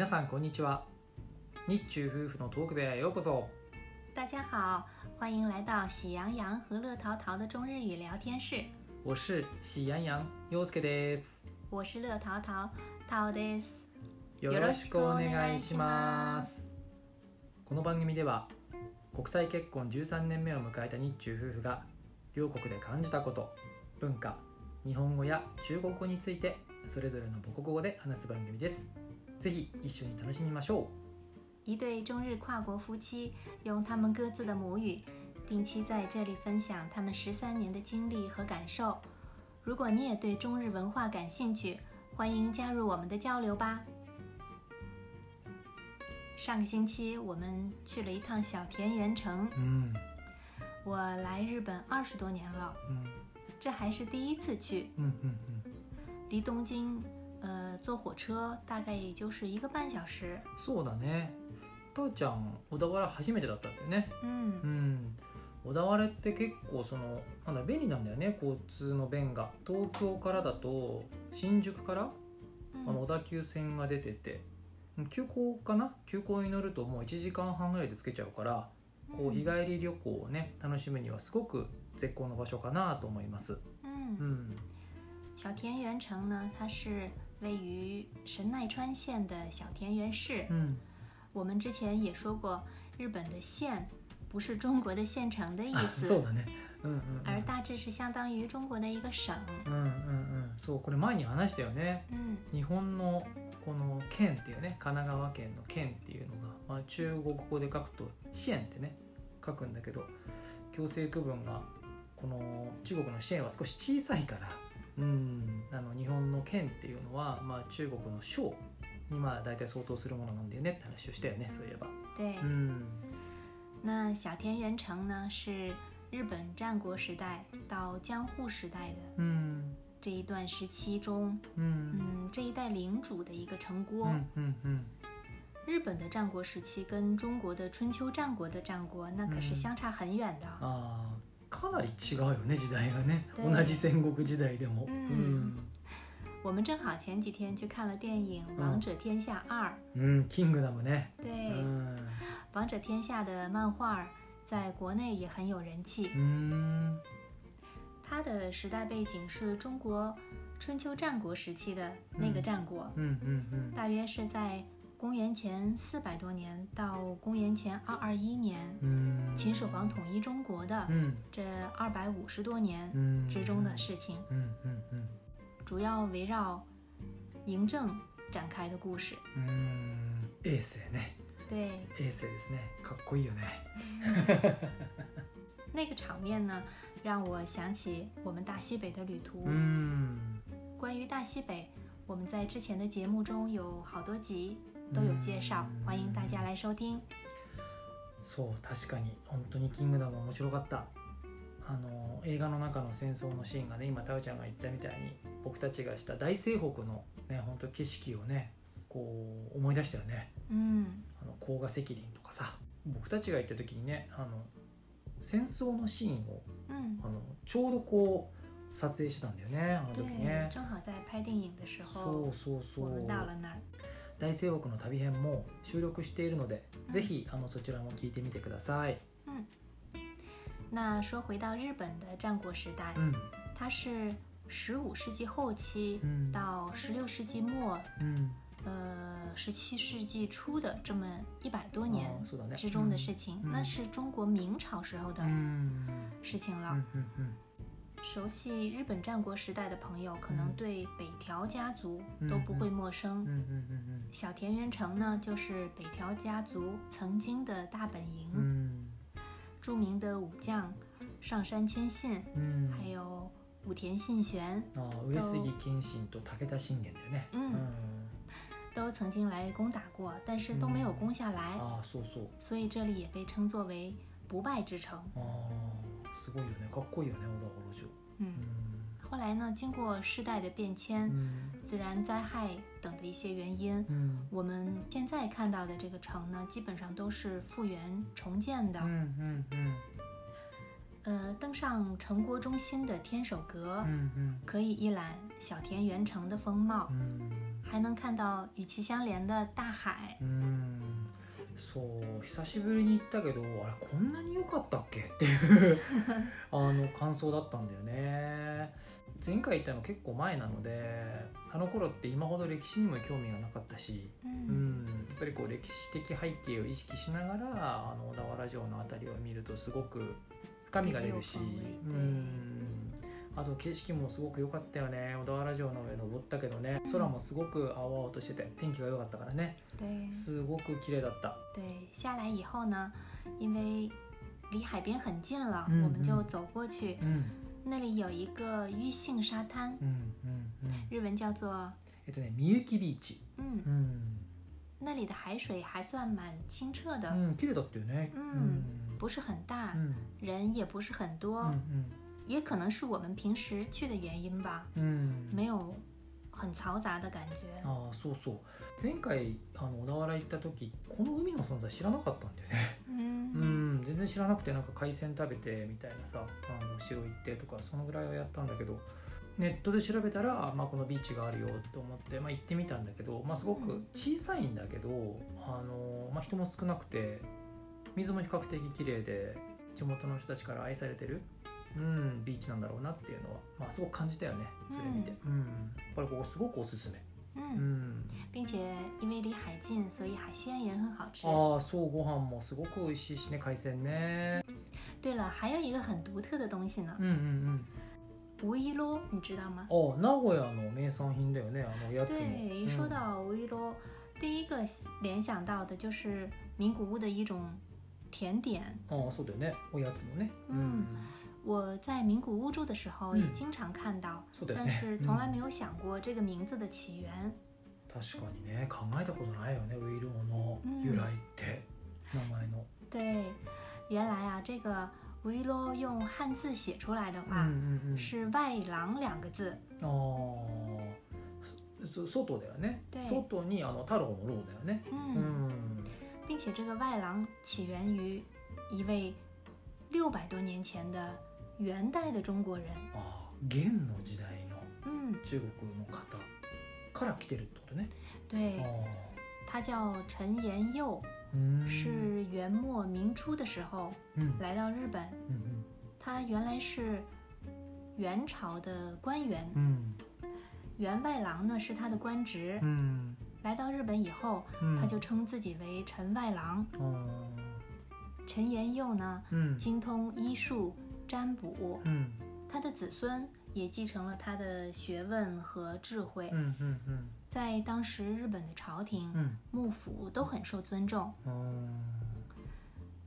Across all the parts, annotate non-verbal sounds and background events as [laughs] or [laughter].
皆さんこんにちは。日中夫婦のトーク部屋へようこそ。大家好，欢迎来到喜羊羊和乐淘淘的中日语聊天室。我是喜羊羊陽介です。我是乐淘淘，淘です。よろしくお願いします。この番組では国際結婚13年目を迎えた日中夫婦が両国で感じたこと文化日本語や中国語についてそれぞれの母国語で話す番組ですぜひ一緒に楽しみましょ一对中日跨国夫妻用他们各自的母语，定期在这里分享他们十三年的经历和感受。如果你也对中日文化感兴趣，欢迎加入我们的交流吧。上个星期我们去了一趟小田园城う。うん我来日本二十多年了，うん这还是第一次去。うんうん离东京， 呃，坐火车大概也就是一个半小时。うんそうだね。たーちゃん小田原初めてだったんだよね。嗯う，ん。小田原って結構そのなんだ便利なんだよね交通の便が。東京からだと新宿からあの小田急線が出てて。急行かな？急行に乗るともう1時間半ぐらいで着けちゃうからこう日帰り旅行をね楽しむにはすごく絶好の場所かなと思います。嗯う，ん。小田园城呢，它是位于神奈川县的小田园市。うん我们之前也说过，日本的县不是中国的县城的意あ思，[laughs] そうだね。うんうんうん而大致是相当于中国的一个省。うんうんうん。そうこれ前に話したよね。嗯日本のこの県っていうね神奈川県の県っていうのが、まあ、中国語で書くと「支援」ってね書くんだけど強制区分がこの中国の支援は少し小さいからうんあの日本の県っていうのは、まあ、中国の省にまあ大体相当するものなんだよねって話をしたよねそういえば。对。うん那小田园城呢，是日本战国时代到江户时代的うん这一段时期中，うん嗯，这一代领主的一个城郭。うんうんうん日本的战国时期跟中国的春秋战国的战国那可是嗯相差很远的。あー かなり違うよね時代がね。对 [laughs] 同じ戦国時代でも。うん。我们正好前几天去看了电影《王者天下二》うん、キングダムね。对，うん。王者天下》的漫画在国内也很有人气。うん。它的时代背景是中国春秋战国时期的那个战国，うんうん大约是在公元前四百多年到公元前二二一年，うん秦始皇统一中国的うん这二百五十多年うん之中的事情，うんうんうん主要围绕嬴政展开的故事。うんエースやね对，エースですねかっこいいよね[laughs] 那个场面呢，让我想起我们大西北的旅途。うん关于大西北，我们在之前的节目中有好多集 都有介绍，嗯欢迎大家来收听。そう確かに。本当にキングダム面白かった。あの映画の中の戦争のシーンがね今タオちゃんが言ったみたいに僕たちがした大西北のね本当景色をねこう思い出したよね。嗯あの甲賀石林とかさ。僕たちが行った時にねあの戦争のシーンを嗯，あのちょうどこう撮影してたんだよねあの对時ね，正好在拍电影的时そ候う，そうそ我们う到了那儿。大西北の旅編も収録しているので、うん。ぜひあのそちらも聞いてみてください。嗯，那说回到日本的战国时代，うん它是十五世纪后期うん到十六世纪末，うん呃，十七世纪初的这么一百多あ年之中的事情，嗯。那是中国明朝时候的うん事情了。うんうんうん熟悉日本战国时代的朋友，可能嗯对北条家族嗯都不会陌生。うんうんうん小田园城呢，就是北条家族曾经的大本营。うんうん著名的武将上杉谦信，うん还有武田信玄，あー上杉謙信と武田信玄だよねうん都曾经来攻打过，但是都没有攻下来，ああそうそう所以这里也被称作为不败之城。ああ すごいよねかっこいいよね小田原城嗯，后来呢，经过世代的变迁、うん自然灾害等的一些原因，うん我们现在看到的这个城呢，基本上都是复原重建的。うんうんうん 呃，登上城国中心的天守阁，うんうん可以一览小田园城的风貌う，ん还能看到与其相连的大海。うん そう久しぶりに行ったけどあれこんなに良かったっけ？っていう [laughs] あの感想だったんだよね。前回行ったの結構前なのであの頃って今ほど歴史にも興味がなかったし、嗯うん、やっぱりこう歴史的背景を意識しながらあの小田原城の辺りを見るとすごく深みが出るし、うねん、あと景色もすごく良かったよね。小田原城の上登ったけどね。空もすごく青々としてて天気が良かったからね。对。すごく綺麗だった。对，下来以后呢，因为离海边很近了，嗯我们就走过去。うん那里有一个玉杏沙滩，うんうんうん日文叫做えっとねみゆきビーチ。嗯，うん、那里的海水还算蛮清澈的，うん、綺麗だったよね。うん不是很大，うん人也不是很多，うん也可能是我们平时去的原因吧，うんうん没有很嘈杂的感觉。ああそうそう。前回あの小田原行った時この海の存在知らなかったんだよね。う嗯ん。全然知らなくてなんか海鮮食べてみたいなさあの城行ってとかそのぐらいはやったんだけどネットで調べたら、まあ、このビーチがあるよと思って、まあ、行ってみたんだけど、まあ、すごく小さいんだけど、あのまあ、人も少なくて水も比較的綺麗で地元の人たちから愛されてる、うん、ビーチなんだろうなっていうのは、まあ、すごく感じたよねそれ見て、うん。やっぱりここすごくおすすめ、う嗯，ん、并且因为离海近，所以海鲜也很好吃。ああそうご飯もすごく美味しいしね海鮮ね。对了，还有一个很独特的东西呢。うん、うんうん。无一罗，你知道吗？あ名古屋の名産品だよねあのおやつも。对，一说到无一罗，第一个联想到的就是名古屋的一种甜点。うん、ああそうだよね。おやつのね。うん我在名古屋住的时候也嗯经常看到，そうだよね但是从来うん没有想过这个名字的起源。確かにね考えたことないよねウイローの由来って、名前の对，原来啊，这个无一罗用汉字写出来的うん话、うんうん是“外郎”两个字。ああそ外だよね对外にあの太郎の郎だよねう嗯，ん并且这个外郎起源于一位六百多年前的 元代的中国人。ああ元の時代の嗯，中国の方から来てるってことね对あ，あ他叫陈延佑，うん是元末明初的时候うん来到日本。うん他原来是元朝的官员，うん员外郎呢是他的官职。うん来到日本以后，うん他就称自己为陈外郎。ああ陈延佑呢，うん精通医术、 占卜，うん他的子孙也继承了他的学问和智慧う。んうんうん在当时日本的朝廷、うん幕府都很受尊重。あー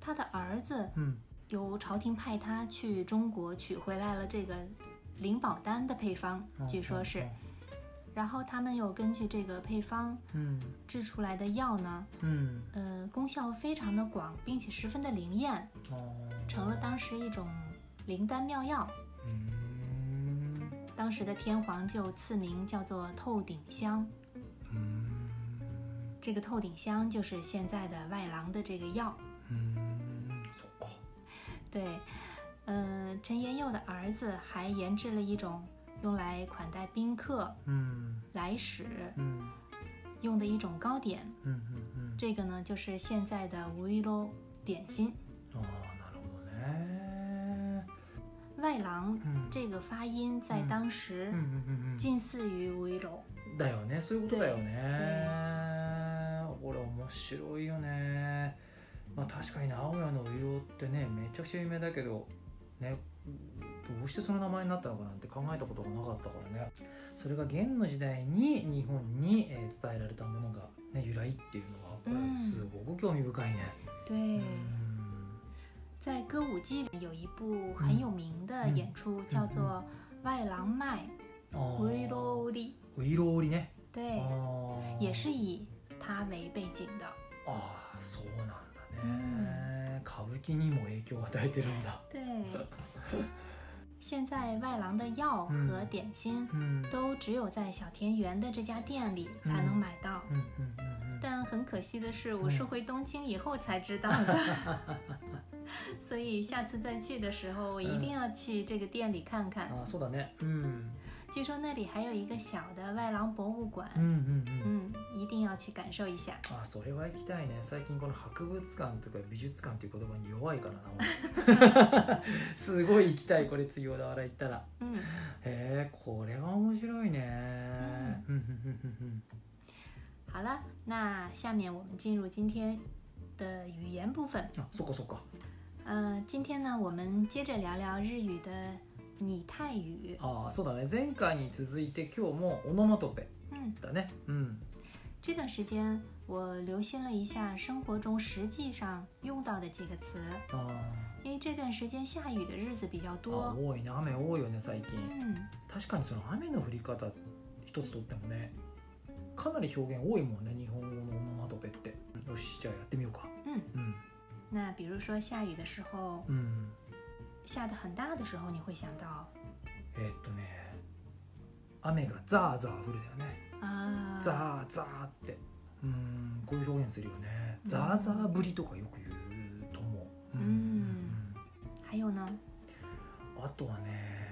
他的儿子うん由朝廷派他去中国取回来了这个灵宝丹的配方，据说是。然后他们又根据这个配方うん制出来的药呢，うん呃，功效非常的广，并且十分的灵验，あー成了当时一种 灵丹妙药。嗯，当时的天皇就赐名叫做透顶香。嗯，这个透顶香就是现在的外郎的这个药。嗯，对，嗯、呃，陈延佑的儿子还研制了一种用来款待宾客，嗯，来使，嗯。用的一种糕点，嗯嗯嗯，这个呢就是现在的无一漏点心。哦，なるほどね。外郎うん这个发音在嗯当时近似于无一罗。だよね。そういうことだよね。これ面白いよね。まあ確かに名古屋の色ってねめちゃくちゃ有名だけどねどうしてその名前になったのかなんて考えたことがなかったからね。それが元の時代に日本にえー伝えられたものが、ね、由来っていうのはこうん。れすごく興味深いね。对，うん在歌舞伎里有一部很有名的嗯演出，叫做《外郎卖あー无一罗里》，ういろうりね。对，あー也是以它为背景的。ああそうなんだね、歌舞伎にも影響を与えてるんだ。对，现在外郎的药和点心うん都只有在小田园的这家店里才能买到。うんうんうんうん但很可惜的是，我是回东京以后才知道的。 [laughs] 所以下次再去的时候，我一定要去这个店里看看。あそうだねうん据说那里还有一个小的外郎博物馆，うんうんうん嗯，一定要去感受一下。あそれは行きたいね。最近この博物館とか美術館っていう言葉に弱いからな俺。[laughs] すごい行きたいこれ次小田原行ったら。嗯，へえこれは面白いね。うんうんうんうん。好了，那下面我们进入今天的语言部分。あそっかそっか呃，今天呢，我们接着聊聊日语的拟态语。ああそうだね。前回に続いて今日もオノマトペ嗯，だね。うん这段时间我留心了一下生活中实际上用到的几个词，あ因为这段时间下雨的日子比较ーあ多。多いね雨多いよね最近。嗯，確かにその雨の降り方一つとってもねかなり表現多いもんね日本語のオノマトペって。よしじゃあやってみようか。嗯うん那比如说下雨的时候，うん下的很大的时候，你会想到？えーっとね雨がザーザー降るだよね。啊，ザーザーって。うんこういう表現するよね。うん。ザーザー降りとかよく言うと思う。うん还有呢，うん。あとはね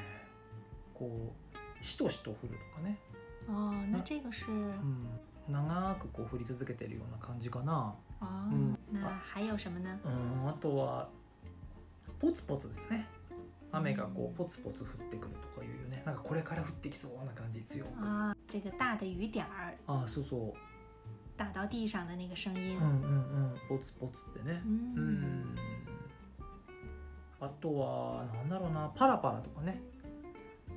こうしとしと降るとかね、哦，那这个是うん、長くこう降り続けてるような感じかな。哦嗯，那还有什么呢？うんあとはポツポツだよね。雨がこうポツポツ降ってくるとかいうよね。なんかこれから降ってきそうな感じ強く。啊，这个大的雨点儿。あそうそう。打到地上的那个声音。うん。うんうん。ポツポツってね。う嗯ん。あとはなんだろうな。パラパラとかね。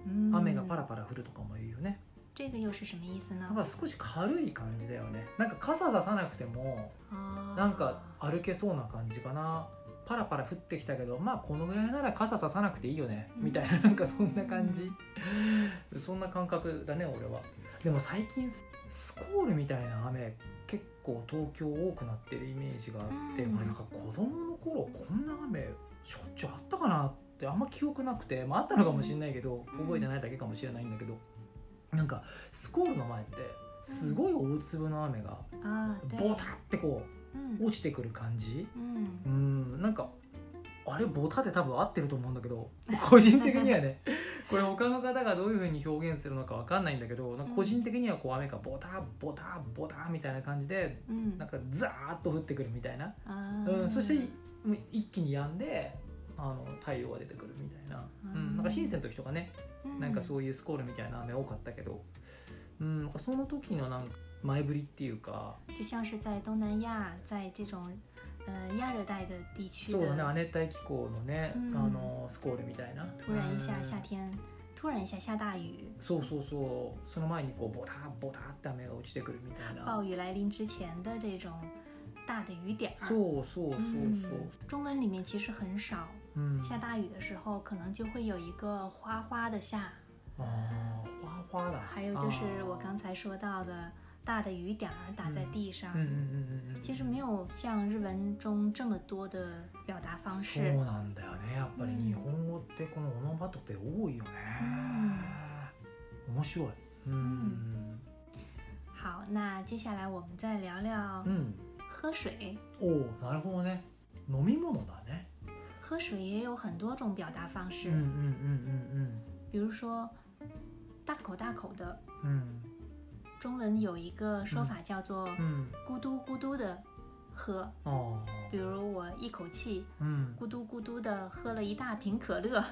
嗯雨がパラパラ降るとかも言うよね这个又是什么意思呢なん？か少し軽い感じだよね。なんか傘ささなくても哦，なんか歩けそうな感じかな。パラパラ降ってきたけどまあこのぐらいなら傘ささなくていいよね。うん。みたいななんかそんな感じ。そんな感覚だね俺は。でも最近スコールみたいな雨結構東京多くなってるイメージがあってうん。俺なんか子供の頃こんな雨しょっちゅうあったかなってあんま記憶なくて、まあ、あったのかもしれないけどうん。覚えてないだけかもしれないんだけどなんかスコールの前ってすごい大粒の雨がボタってこう嗯落ちてくる感じ？嗯うんなんかあれボタって多分合ってると思うんだけど個人的にはね [laughs] これ他の方がどういうふうに表現するのかわかんないんだけどなんか個人的にはこう雨がボタボタボタみたいな感じで嗯なんかザーッと降ってくるみたいな、啊，うん、そして一気に止んであの太陽が出てくるみたいな、うん、なんか深センの時とかねなんかそういうスコールみたいな雨多かったけど、うん、なんかその時のなんか前振りっていうか。就像是在东南亚，在这种呃亚热带的地区そうだね亜的，熱帯気候のね、うん。あのスコールみたいな。突然一下うん夏天，突然一下下大雨，そうそうそう。その前にこうボタボタって雨が落ちてくるみたいな。暴雨来临之前的这种大的雨点。儿。そうそうそう嗯そう、中文里面其实很少，うん、下大雨的时候可能就会有一个哗哗的下，あー花花だ还有就是我あー刚才说到的大的雨点儿打在地上。うんうんうんうんうん其实没有像日文中这么多的表达方そう式。なんだよねやっぱりうん日本語ってこのオノマトペ多いよね、面白いうん好，那接下来我们再聊聊うん、喝水。おおなるほどね飲み物だね 喝水也有很多种表达方式，うんうんうん比如说大口大口的，うんうん中文有一个说法叫做うん咕嘟咕嘟的喝。ああ比如我一口气うん咕嘟咕嘟的喝了一大瓶可乐。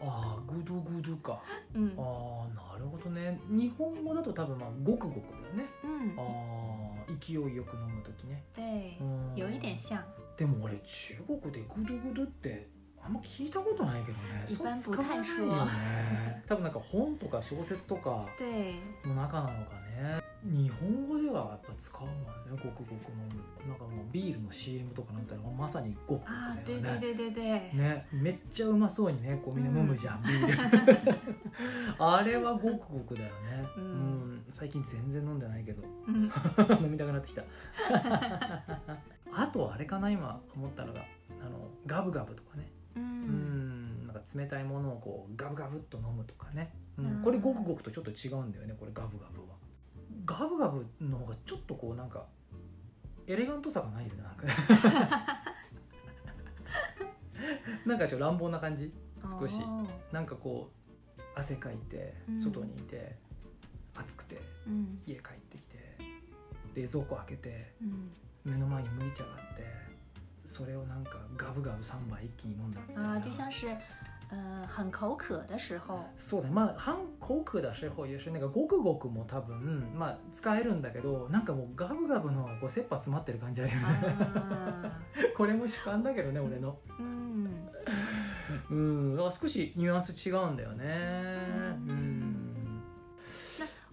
ああグドグドか[laughs] 嗯ああなるほどね日本語だと多分まあごくごくだよね嗯，ああ 勢いよく飲む時ね。对う，ん。有一点像。でも俺中国でグドグドってあんま聞いたことないけどね。一般そう使わない不よね。多分なんか本とか小説とか [laughs] 对，の中なのかね日本語ではやっぱ使うもんねごくごく飲む。なんかもうビールの CM とかなんたらまさにごくごくね。对对对对对，ね、めっちゃうまそうにねこうみんな飲むじゃん、[laughs] ビール。あれはごくごくだよね、ううんん最近全然飲んでないけど。嗯 [laughs] 飲みたくなってきた。あとあれかな今思ったのがあのガブガブとかね。う嗯んなんか冷たいものをこうガブガブっと飲むとかね、うんうんこれごくごくとちょっと違うんだよねこれガブガブはガブガブの方がちょっとこうなんかエレガントさがないよねなんか。[laughs] なんかちょっと乱暴な感じ少し。哦なんかこう汗かいてうん。外にいて、暑くて嗯家帰ってきて冷蔵庫開けて嗯目の前に麦茶があってそれをなんかガブガブ3杯一気に飲んだみたいな。啊，就像是呃很口渴的时候，そうだ。ねまあ半口渴だしほういうしなんかごくごくも多分まあ使えるんだけどなんかもうガブガブのこう切羽詰まってる感じあるよね。啊，[laughs] これも主観だけどね俺の。嗯うん。だから少しニュアンス違うんだよね。ううん。ん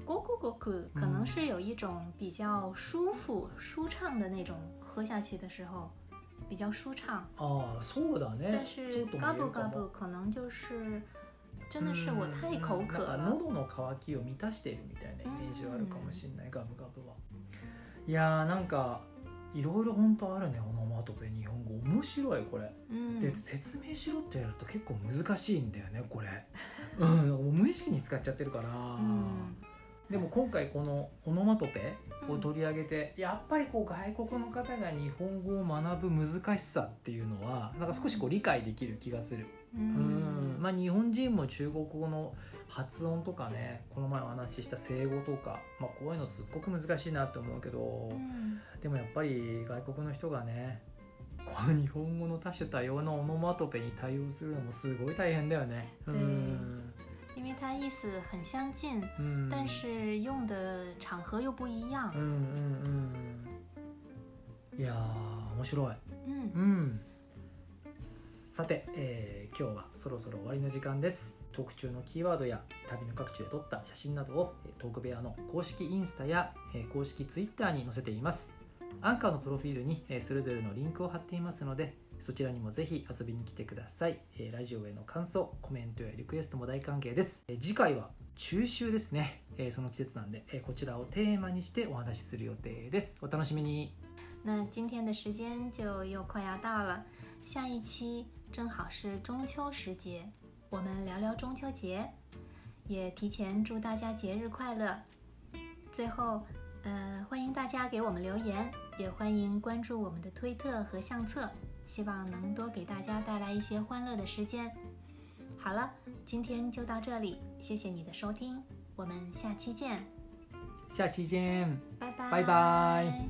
咕咕咕咕可能是有一种比较舒服、舒畅的那种，喝下去的时候比较舒畅。ああそうだね但是そうとも嘎布嘎言えるかも布可能就是真的是我太口渴了。喉の渇きを満たしているみたいなイメージはあるかもしれない、ガブガブは。いやーなんかいろいろ本当あるねオノマトペ日本語。面白いこれ、嗯で説明しろってやると結構難しいんだよねこれ。うん無意識に使っちゃってるから、嗯でも今回このオノマトペを取り上げて、やっぱりこう外国の方が日本語を学ぶ難しさっていうのはなんか少しこう理解できる気がする。うん。嗯まあ日本人も中国語の発音とかねこの前お話しした敬語とか、まあ、こういうのすっごく難しいなって思うけど嗯でもやっぱり外国の人がねこの日本語の多種多様なオノマトペに対応するのもすごい大変だよね。うん因为它意思很相近，うん但是用的场合又不一样。うん。うんうんいやー面白い。嗯。うん、さて、えー今日はそろそろ終わりの時間です。トーク中のキーワードや旅の各地で撮った写真などをえートーク部屋の公式インスタやえー公式ツイッターに載せています。アンカーのプロフィールにえーそれぞれのリンクを貼っていますのでそちらにもぜひ遊びに来てください。えーラジオへの感想コメントやリクエストも大歓迎です。えー次回は中秋ですね。えーその季節なんでえーこちらをテーマにしてお話しする予定です。お楽しみに。那今天的时间就又快要到了，下一期正好是中秋时节，我们聊聊中秋节，也提前祝大家节日快乐。最后，呃，欢迎大家给我们留言，也欢迎关注我们的推特和相册，希望能多给大家带来一些欢乐的时间。好了，今天就到这里，谢谢你的收听，我们下期见，下期见拜拜，拜拜。